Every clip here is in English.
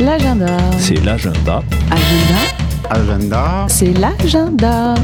L'agenda. C'est l'agenda. Agenda. Agenda. C'est l'agenda.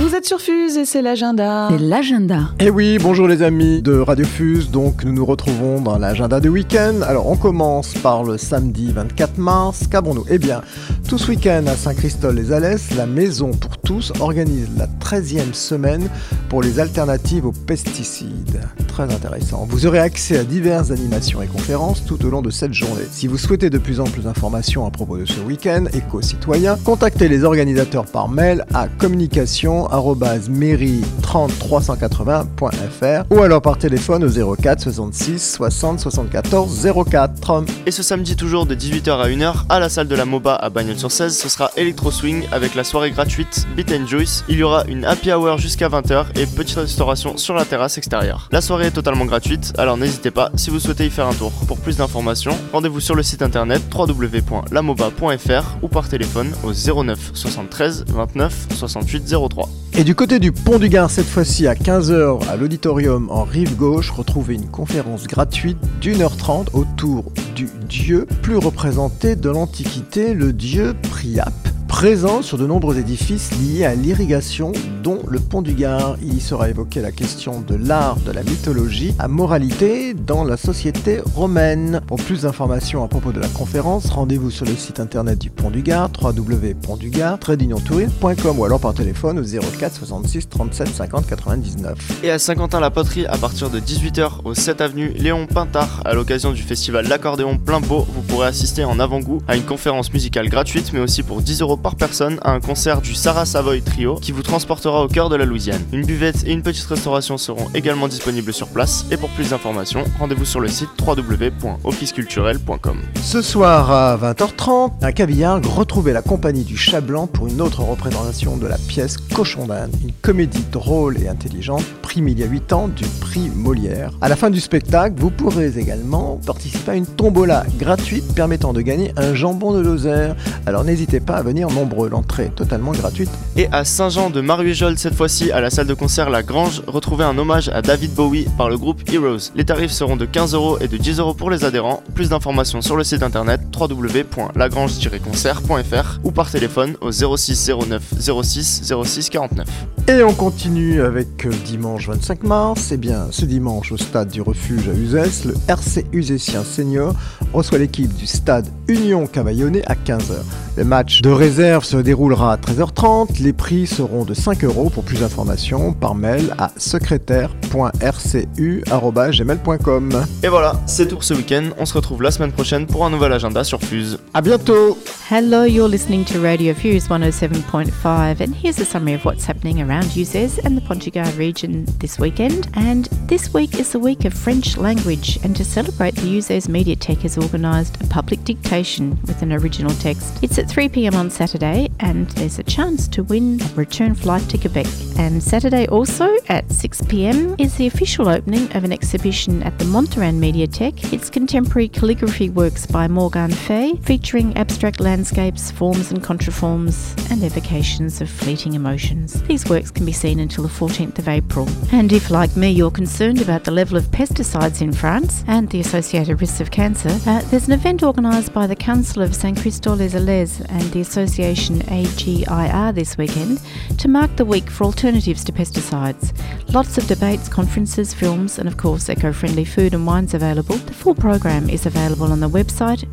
Vous êtes sur Fuse et c'est l'agenda. C'est l'agenda. Et Eh oui, bonjour les amis de Radio Fuse, donc nous nous retrouvons dans l'agenda de week-end. Alors on commence par le samedi 24 mars, qu'avons-nous? Eh bien, tout ce week-end à Saint-Christol-les-Alès, la Maison pour tous organise la 13e semaine pour les alternatives aux pesticides. Intéressant. Vous aurez accès à diverses animations et conférences tout au long de cette journée. Si vous souhaitez de plus en plus d'informations à propos de ce week-end éco-citoyen, contactez les organisateurs par mail à communication-mairie30380.fr ou alors par téléphone au 04 66 60 74 04. Et ce samedi toujours de 18h à 1h à la salle de la MOBA à Bagnols-sur-Cèze, ce sera Electro Swing avec la soirée gratuite Beat and Juice. Il y aura une happy hour jusqu'à 20h et petite restauration sur la terrasse extérieure. La soirée totalement gratuite, alors n'hésitez pas si vous souhaitez y faire un tour. Pour plus d'informations, rendez-vous sur le site internet www.lamoba.fr ou par téléphone au 09 73 29 68 03. Et du côté du Pont du Gard, cette fois-ci à 15h à l'auditorium en rive gauche, retrouvez une conférence gratuite d'une heure trente autour du dieu plus représenté de l'Antiquité, le dieu Priap. Présent sur de nombreux édifices liés à l'irrigation, dont le pont du Gard. Il y sera évoqué la question de l'art de la mythologie à moralité dans la société romaine. Pour plus d'informations à propos de la conférence, rendez-vous sur le site internet du Pont du Gard, www.pontdugard.com ou alors par téléphone au 04 66 37 50 99. Et à Saint-Quentin-la-Poterie, à partir de 18h au 7 avenue Léon Pintard, à l'occasion du festival L'accordéon plein pot, vous pourrez assister en avant-goût à une conférence musicale gratuite, mais aussi pour 10 euros par personne à un concert du Sarah Savoy Trio qui vous transportera au cœur de la Louisiane. Une buvette et une petite restauration seront également disponibles sur place. Et pour plus d'informations, rendez-vous sur le site www.officeculturel.com. Ce soir à 20h30, à Cavillard, retrouvez la compagnie du Chat Blanc pour une autre représentation de la pièce Cochon d'Inde, une comédie drôle et intelligente, primée il y a 8 ans du prix Molière. À la fin du spectacle, vous pourrez également participer à une tombola gratuite permettant de gagner un jambon de Lozère. Alors n'hésitez pas à venir nombreux, l'entrée est totalement gratuite. Et à Saint-Jean de Maruéjol, cette fois-ci à la salle de concert La Grange, retrouvez un hommage à David Bowie par le groupe Heroes. Les tarifs seront de 15 euros et de 10 euros pour les adhérents. Plus d'informations sur le site internet www.lagrange-concert.fr ou par téléphone au 06 09 06 06 49. Et on continue avec euh, dimanche 25 mars. Eh bien, ce dimanche, au stade du refuge à Uzès, le RC Uzésien Senior reçoit l'équipe du stade Union Cavaillonnet à 15h. Le match de réserve se déroulera à 13h30. Les prix seront de 5 euros. Pour plus d'informations, par mail à secrétaire.rcu.gmail.com. Et voilà, c'est tout pour ce week-end. On se retrouve la semaine prochaine pour un nouvel agenda sur Fuse. À bientôt! Hello, you're listening to Radio Fuse 107.5, and here's a summary of what's happening around Uzes and the Pont du Gard region this weekend. And this week is the week of French language, and to celebrate, the Uzes Mediatek has organised a public dictation with an original text. It's at 3 pm on Saturday, and there's a chance to win a return flight to Quebec. And Saturday also at 6 pm is the official opening of an exhibition at the Montaren Mediatek. It's contemporary calligraphy works by Morgan Fay, featuring abstract landscapes, forms and contraforms, and evocations of fleeting emotions. These works can be seen until the 14th of April. And if, like me, you're concerned about the level of pesticides in France and the associated risks of cancer, uh, there's an event organised by the Council of Saint Christophe les Alais and the Association AGIR this weekend to mark the week for alternatives to pesticides. Lots of debates, conferences, films, and of course, eco friendly food and wines available. The full program is available on the website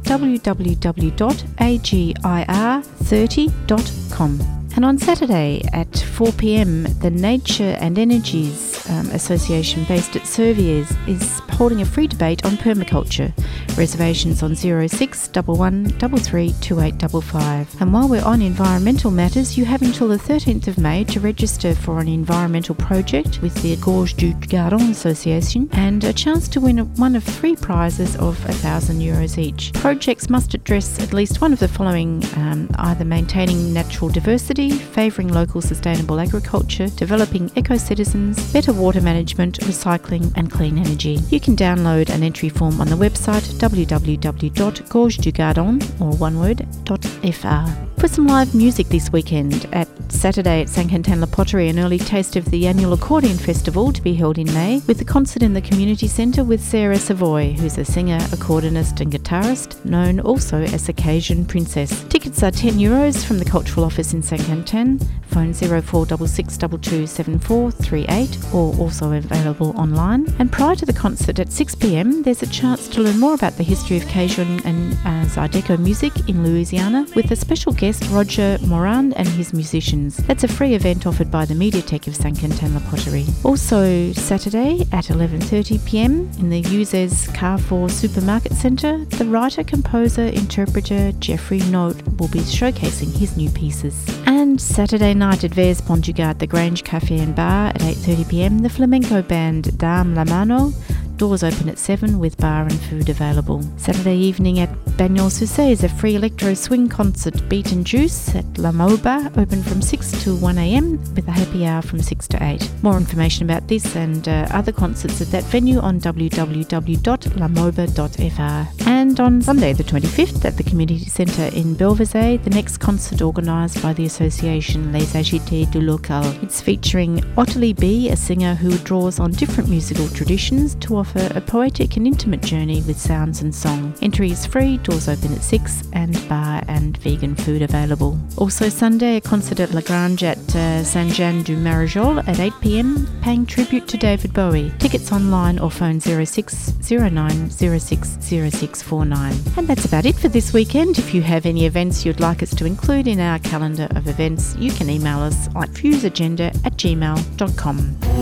www.agir30.com. And on Saturday at 4 pm, the Nature and Energies um, Association based at Serviers is holding a free debate on permaculture. Reservations on 06 11 33 2855. And while we're on environmental matters, you have until the 13th of May to register for an environmental project with the Gorge du Gardon Association and a chance to win one of three prizes of 1,000 euros each. Projects must address at least one of the following um, either maintaining natural diversity, favouring local sustainable agriculture, developing eco citizens, better water management, recycling, and clean energy. You can download an entry form on the website www.gorgedugardon or one word, .fr. Some live music this weekend at Saturday at Quentin La Pottery, an early taste of the annual Accordion Festival to be held in May, with a concert in the community centre with Sarah Savoy, who's a singer, accordionist, and guitarist, known also as the Cajun Princess. Tickets are 10 euros from the Cultural Office in Quentin. Phone 0466227438 or also available online. And prior to the concert at 6 pm, there's a chance to learn more about the history of Cajun and uh, Zydeco music in Louisiana with a special guest, Roger Moran, and his musicians. That's a free event offered by the Mediatek of St Quentin La Pottery. Also, Saturday at 11:30 pm in the Uzes Carrefour Supermarket Centre, the writer, composer, interpreter Jeffrey Note will be showcasing his new pieces. And Saturday night at Vers Pont du Gard, the Grange Cafe and Bar at 8:30 pm, the flamenco band Dame La Mano Doors open at 7 with bar and food available. Saturday evening at Bagnols sur is a free electro swing concert, Beat and Juice at La Moba, open from 6 to 1am with a happy hour from 6 to 8. More information about this and uh, other concerts at that venue on www.lamoba.fr. And on Sunday the 25th at the Community Centre in Belvézet, the next concert organised by the association Les Agités du Local. It's featuring Ottilie B, a singer who draws on different musical traditions to offer a poetic and intimate journey with sounds and song. Entry is free, doors open at 6, and bar and vegan food available. Also, Sunday, a concert at La Grange at uh, Saint Jean du Marajol at 8 pm, paying tribute to David Bowie. Tickets online or phone 0609 060649. And that's about it for this weekend. If you have any events you'd like us to include in our calendar of events, you can email us at fuseagenda at gmail.com.